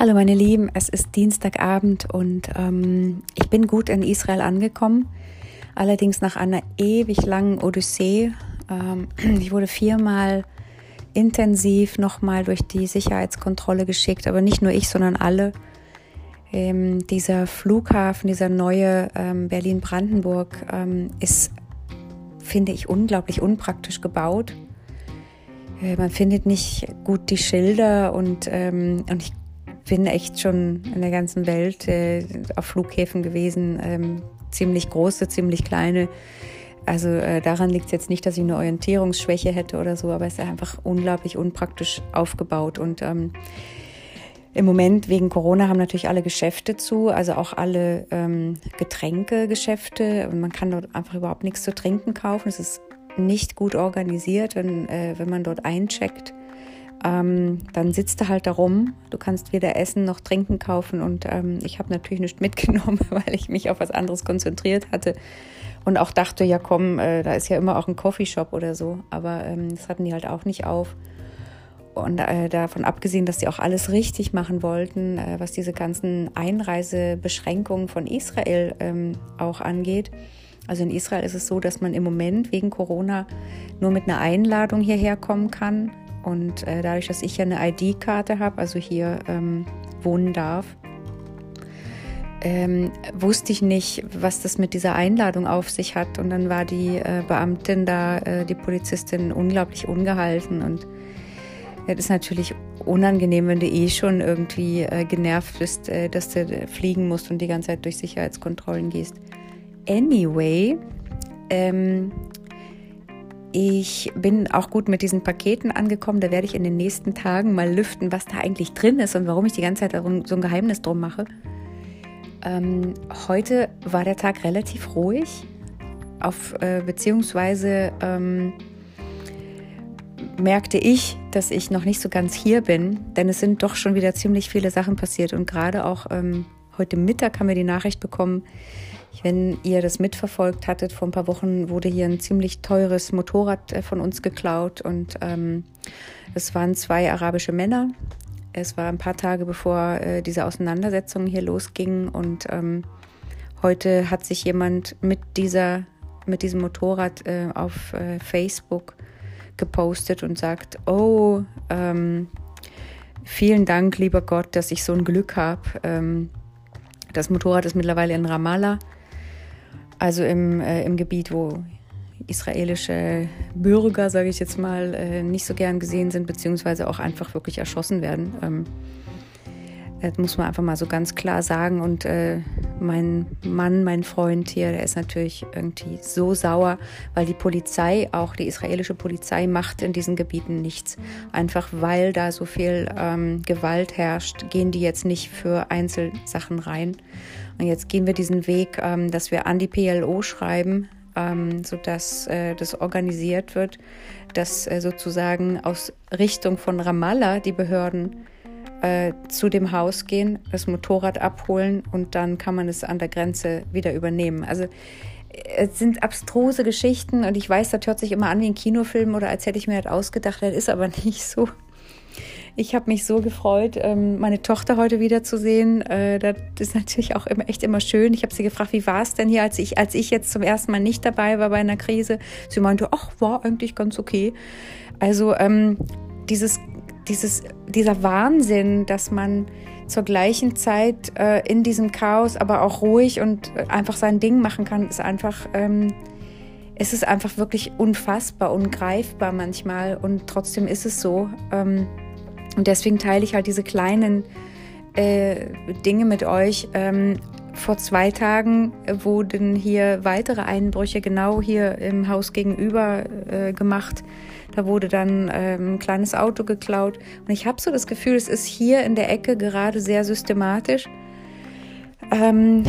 Hallo meine Lieben, es ist Dienstagabend und ähm, ich bin gut in Israel angekommen, allerdings nach einer ewig langen Odyssee. Ähm, ich wurde viermal intensiv nochmal durch die Sicherheitskontrolle geschickt, aber nicht nur ich, sondern alle. Ähm, dieser Flughafen, dieser neue ähm, Berlin-Brandenburg ähm, ist, finde ich, unglaublich unpraktisch gebaut. Äh, man findet nicht gut die Schilder und, ähm, und ich bin echt schon in der ganzen Welt äh, auf Flughäfen gewesen, ähm, ziemlich große, ziemlich kleine. Also äh, daran liegt es jetzt nicht, dass ich eine Orientierungsschwäche hätte oder so, aber es ist einfach unglaublich unpraktisch aufgebaut. Und ähm, im Moment wegen Corona haben natürlich alle Geschäfte zu, also auch alle ähm, Getränkegeschäfte. Man kann dort einfach überhaupt nichts zu trinken kaufen. Es ist nicht gut organisiert, wenn, äh, wenn man dort eincheckt ähm, dann sitzt du halt da rum. Du kannst weder essen noch trinken kaufen. Und ähm, ich habe natürlich nichts mitgenommen, weil ich mich auf was anderes konzentriert hatte. Und auch dachte, ja komm, äh, da ist ja immer auch ein Coffeeshop oder so. Aber ähm, das hatten die halt auch nicht auf. Und äh, davon abgesehen, dass sie auch alles richtig machen wollten, äh, was diese ganzen Einreisebeschränkungen von Israel ähm, auch angeht. Also in Israel ist es so, dass man im Moment wegen Corona nur mit einer Einladung hierher kommen kann. Und äh, dadurch, dass ich ja eine ID-Karte habe, also hier ähm, wohnen darf, ähm, wusste ich nicht, was das mit dieser Einladung auf sich hat. Und dann war die äh, Beamtin da, äh, die Polizistin, unglaublich ungehalten. Und es ist natürlich unangenehm, wenn du eh schon irgendwie äh, genervt bist, äh, dass du fliegen musst und die ganze Zeit durch Sicherheitskontrollen gehst. Anyway, ähm, ich bin auch gut mit diesen Paketen angekommen. Da werde ich in den nächsten Tagen mal lüften, was da eigentlich drin ist und warum ich die ganze Zeit so ein Geheimnis drum mache. Ähm, heute war der Tag relativ ruhig, auf, äh, beziehungsweise ähm, merkte ich, dass ich noch nicht so ganz hier bin, denn es sind doch schon wieder ziemlich viele Sachen passiert und gerade auch ähm, heute Mittag haben wir die Nachricht bekommen, wenn ihr das mitverfolgt hattet, vor ein paar Wochen wurde hier ein ziemlich teures Motorrad äh, von uns geklaut und ähm, es waren zwei arabische Männer. Es war ein paar Tage bevor äh, diese Auseinandersetzung hier losging und ähm, heute hat sich jemand mit dieser mit diesem Motorrad äh, auf äh, Facebook gepostet und sagt, oh, ähm, vielen Dank, lieber Gott, dass ich so ein Glück habe. Ähm, das Motorrad ist mittlerweile in Ramallah also im, äh, im Gebiet, wo israelische Bürger, sage ich jetzt mal, äh, nicht so gern gesehen sind, beziehungsweise auch einfach wirklich erschossen werden. Ähm, das muss man einfach mal so ganz klar sagen. Und äh, mein Mann, mein Freund hier, der ist natürlich irgendwie so sauer, weil die Polizei, auch die israelische Polizei, macht in diesen Gebieten nichts. Einfach weil da so viel ähm, Gewalt herrscht, gehen die jetzt nicht für Einzelsachen rein. Und jetzt gehen wir diesen Weg, ähm, dass wir an die PLO schreiben, ähm, sodass äh, das organisiert wird, dass äh, sozusagen aus Richtung von Ramallah die Behörden äh, zu dem Haus gehen, das Motorrad abholen und dann kann man es an der Grenze wieder übernehmen. Also es sind abstruse Geschichten und ich weiß, das hört sich immer an wie ein Kinofilm oder als hätte ich mir das ausgedacht, das ist aber nicht so. Ich habe mich so gefreut, ähm, meine Tochter heute wiederzusehen. Äh, das ist natürlich auch echt immer schön. Ich habe sie gefragt, wie war es denn hier, als ich, als ich jetzt zum ersten Mal nicht dabei war bei einer Krise. Sie meinte, ach, war eigentlich ganz okay. Also ähm, dieses, dieses, dieser Wahnsinn, dass man zur gleichen Zeit äh, in diesem Chaos aber auch ruhig und äh, einfach sein Ding machen kann, ist einfach, ähm, es ist einfach wirklich unfassbar, ungreifbar manchmal und trotzdem ist es so. Ähm, und deswegen teile ich halt diese kleinen äh, Dinge mit euch. Ähm, vor zwei Tagen wurden hier weitere Einbrüche genau hier im Haus gegenüber äh, gemacht. Da wurde dann ähm, ein kleines Auto geklaut. Und ich habe so das Gefühl, es ist hier in der Ecke gerade sehr systematisch. Ähm,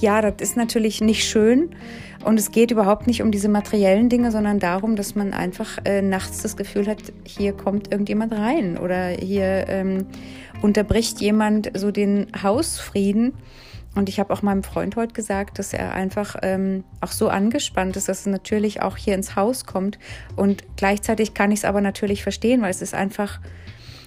ja, das ist natürlich nicht schön. Und es geht überhaupt nicht um diese materiellen Dinge, sondern darum, dass man einfach äh, nachts das Gefühl hat, hier kommt irgendjemand rein oder hier ähm, unterbricht jemand so den Hausfrieden. Und ich habe auch meinem Freund heute gesagt, dass er einfach ähm, auch so angespannt ist, dass es natürlich auch hier ins Haus kommt. Und gleichzeitig kann ich es aber natürlich verstehen, weil es ist einfach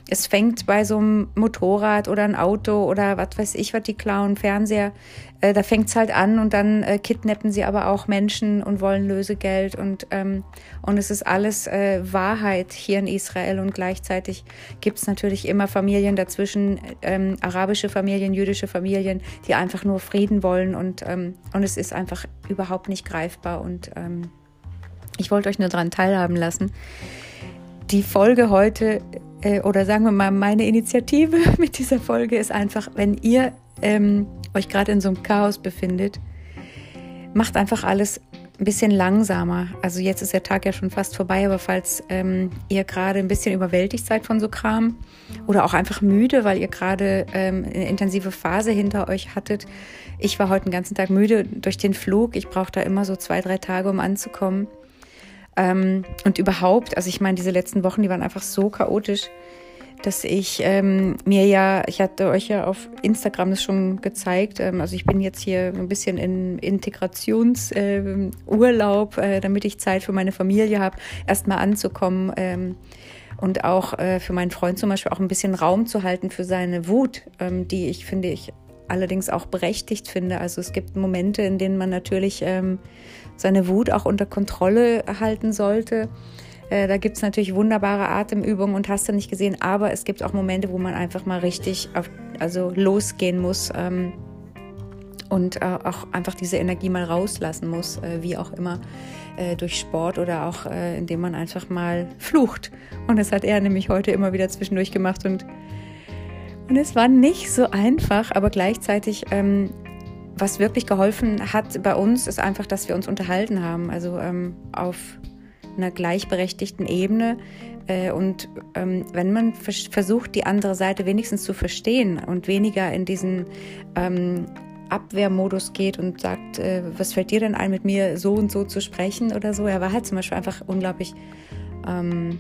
es fängt bei so einem Motorrad oder ein Auto oder was weiß ich, was die klauen, Fernseher. Äh, da fängt es halt an und dann äh, kidnappen sie aber auch Menschen und wollen Lösegeld und, ähm, und es ist alles äh, Wahrheit hier in Israel und gleichzeitig gibt es natürlich immer Familien dazwischen, ähm, arabische Familien, jüdische Familien, die einfach nur Frieden wollen und, ähm, und es ist einfach überhaupt nicht greifbar und ähm, ich wollte euch nur daran teilhaben lassen. Die Folge heute, äh, oder sagen wir mal, meine Initiative mit dieser Folge ist einfach, wenn ihr ähm, euch gerade in so einem Chaos befindet, macht einfach alles ein bisschen langsamer. Also jetzt ist der Tag ja schon fast vorbei, aber falls ähm, ihr gerade ein bisschen überwältigt seid von so Kram oder auch einfach müde, weil ihr gerade ähm, eine intensive Phase hinter euch hattet. Ich war heute den ganzen Tag müde durch den Flug. Ich brauche da immer so zwei, drei Tage, um anzukommen. Ähm, und überhaupt, also ich meine, diese letzten Wochen, die waren einfach so chaotisch, dass ich ähm, mir ja, ich hatte euch ja auf Instagram das schon gezeigt, ähm, also ich bin jetzt hier ein bisschen in Integrationsurlaub, äh, äh, damit ich Zeit für meine Familie habe, erstmal anzukommen ähm, und auch äh, für meinen Freund zum Beispiel auch ein bisschen Raum zu halten für seine Wut, ähm, die ich finde ich allerdings auch berechtigt finde. Also es gibt Momente, in denen man natürlich ähm, seine Wut auch unter Kontrolle halten sollte. Äh, da gibt es natürlich wunderbare Atemübungen und hast du nicht gesehen, aber es gibt auch Momente, wo man einfach mal richtig auf, also losgehen muss ähm, und äh, auch einfach diese Energie mal rauslassen muss, äh, wie auch immer, äh, durch Sport oder auch äh, indem man einfach mal flucht. Und das hat er nämlich heute immer wieder zwischendurch gemacht und und es war nicht so einfach, aber gleichzeitig ähm, was wirklich geholfen hat bei uns, ist einfach, dass wir uns unterhalten haben, also ähm, auf einer gleichberechtigten Ebene. Äh, und ähm, wenn man vers versucht, die andere Seite wenigstens zu verstehen und weniger in diesen ähm, Abwehrmodus geht und sagt, äh, was fällt dir denn ein, mit mir so und so zu sprechen oder so. Er war halt zum Beispiel einfach unglaublich ähm,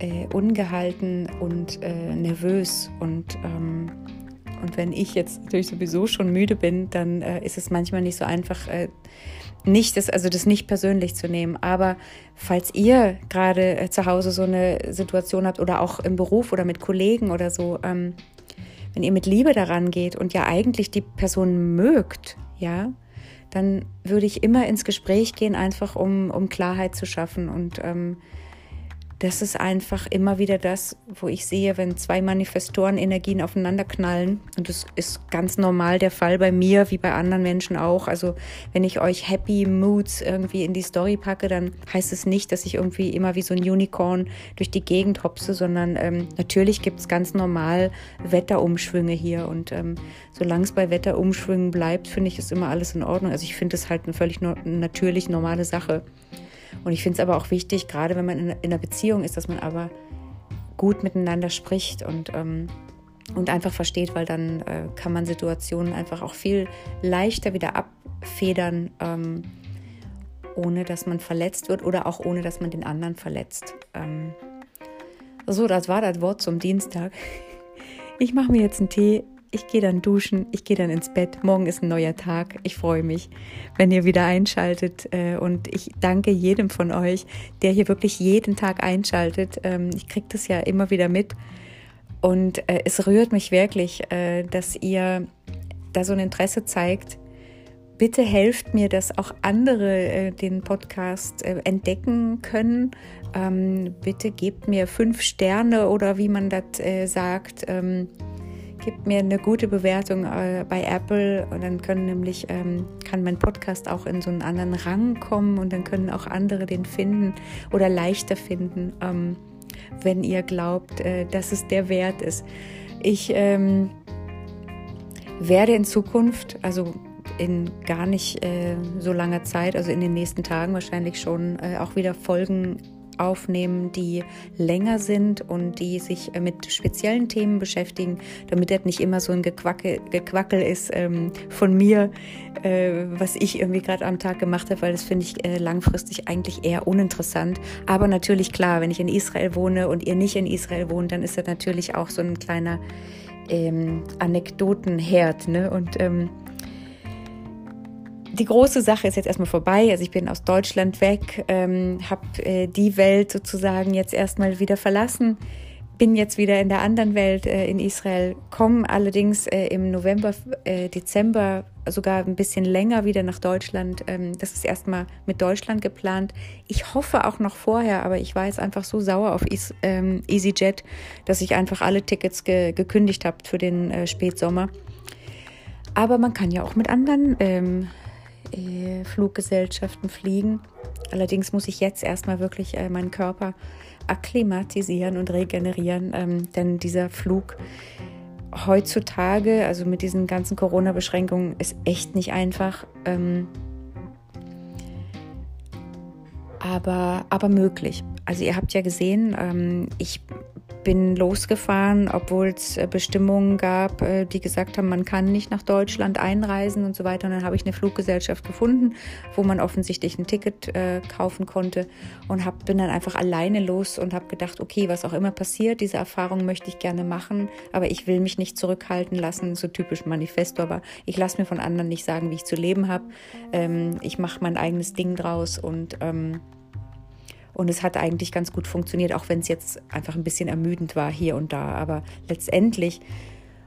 äh, ungehalten und äh, nervös und ähm, und wenn ich jetzt natürlich sowieso schon müde bin, dann äh, ist es manchmal nicht so einfach, äh, nicht das, also das nicht persönlich zu nehmen. Aber falls ihr gerade äh, zu Hause so eine Situation habt oder auch im Beruf oder mit Kollegen oder so, ähm, wenn ihr mit Liebe daran geht und ja eigentlich die Person mögt, ja, dann würde ich immer ins Gespräch gehen, einfach um, um Klarheit zu schaffen und ähm, das ist einfach immer wieder das, wo ich sehe, wenn zwei Manifestoren-Energien aufeinander knallen. Und das ist ganz normal der Fall bei mir, wie bei anderen Menschen auch. Also wenn ich euch Happy Moods irgendwie in die Story packe, dann heißt es nicht, dass ich irgendwie immer wie so ein Unicorn durch die Gegend hopse, sondern ähm, natürlich gibt es ganz normal Wetterumschwünge hier. Und ähm, solange es bei Wetterumschwüngen bleibt, finde ich, ist immer alles in Ordnung. Also ich finde es halt eine völlig no natürlich normale Sache. Und ich finde es aber auch wichtig, gerade wenn man in, in, einer Beziehung ist, dass man aber gut miteinander spricht und, ähm, und einfach versteht, weil dann äh, kann man Situationen einfach auch viel leichter wieder abfedern, ähm, ohne dass man verletzt wird oder auch ohne dass man den anderen verletzt. Ähm, so, das war das Wort zum Dienstag. Ich mache mir jetzt einen Tee ich gehe dann duschen, ich gehe dann ins Bett. Morgen ist ein neuer Tag. Ich freue mich, wenn ihr wieder einschaltet. Äh, und ich danke jedem von euch, der hier wirklich jeden Tag einschaltet. Ähm, ich kriege das ja immer wieder mit. Und äh, es rührt mich wirklich, äh, dass ihr da so ein Interesse zeigt. Bitte helft mir, dass auch andere den Podcast entdecken können. Ähm, bitte gebt mir fünf Sterne oder wie man das sagt ähm, Gebt mir eine gute Bewertung äh, bei Apple und dann können nämlich, ähm, kann mein Podcast auch in so einen anderen Rang kommen und dann können auch andere den finden oder leichter finden, ähm, wenn ihr glaubt, äh, dass es der Wert ist. Ich ähm, werde in Zukunft, also in gar nicht äh, so langer Zeit, also in den nächsten Tagen wahrscheinlich schon, äh, auch wieder Folgen aufnehmen, die länger sind und die sich äh, mit speziellen Themen beschäftigen, damit das nicht immer so ein Gequackel, Gequackel ist ähm, von mir, äh, was ich irgendwie gerade am Tag gemacht habe, weil das finde ich äh, langfristig eigentlich eher uninteressant. Aber natürlich klar, wenn ich in Israel wohne und ihr nicht in Israel wohnt, dann ist das natürlich auch so ein kleiner ähm, Anekdotenherd. Ne? Und ähm, die große Sache ist jetzt erstmal vorbei. Also ich bin aus Deutschland weg, ähm, habe äh, die Welt sozusagen jetzt erstmal wieder verlassen bin jetzt wieder in der anderen Welt äh, in Israel, komme allerdings äh, im November, äh, Dezember sogar ein bisschen länger wieder nach Deutschland. Ähm, das ist erstmal mit Deutschland geplant. Ich hoffe auch noch vorher, aber ich war jetzt einfach so sauer auf Is, ähm, EasyJet, dass ich einfach alle Tickets ge gekündigt habe für den äh, Spätsommer. Aber man kann ja auch mit anderen ähm, äh, Fluggesellschaften fliegen. Allerdings muss ich jetzt erstmal wirklich äh, meinen Körper akklimatisieren und regenerieren, ähm, denn dieser Flug heutzutage, also mit diesen ganzen Corona-Beschränkungen, ist echt nicht einfach. Ähm, aber, aber möglich. Also ihr habt ja gesehen, ähm, ich bin losgefahren, obwohl es äh, Bestimmungen gab, äh, die gesagt haben, man kann nicht nach Deutschland einreisen und so weiter. Und dann habe ich eine Fluggesellschaft gefunden, wo man offensichtlich ein Ticket äh, kaufen konnte und hab, bin dann einfach alleine los und habe gedacht, okay, was auch immer passiert, diese Erfahrung möchte ich gerne machen, aber ich will mich nicht zurückhalten lassen, so typisch Manifesto, aber ich lasse mir von anderen nicht sagen, wie ich zu leben habe. Ähm, ich mache mein eigenes Ding draus und ähm, und es hat eigentlich ganz gut funktioniert, auch wenn es jetzt einfach ein bisschen ermüdend war hier und da. Aber letztendlich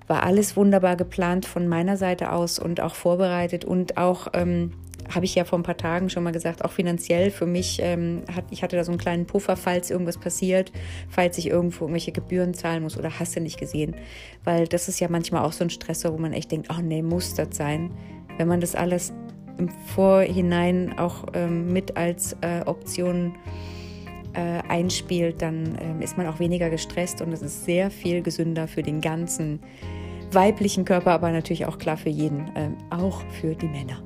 war alles wunderbar geplant von meiner Seite aus und auch vorbereitet und auch ähm, habe ich ja vor ein paar Tagen schon mal gesagt, auch finanziell für mich, ähm, hat, ich hatte da so einen kleinen Puffer, falls irgendwas passiert, falls ich irgendwo irgendwelche Gebühren zahlen muss oder hast du nicht gesehen. Weil das ist ja manchmal auch so ein Stressor, wo man echt denkt, oh nee, muss das sein. Wenn man das alles im Vorhinein auch ähm, mit als äh, Option äh, einspielt, dann äh, ist man auch weniger gestresst und es ist sehr viel gesünder für den ganzen weiblichen Körper, aber natürlich auch klar für jeden, äh, auch für die Männer.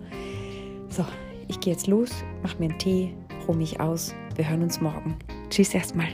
So, ich gehe jetzt los, mache mir einen Tee, ruhe mich aus. Wir hören uns morgen. Tschüss erstmal.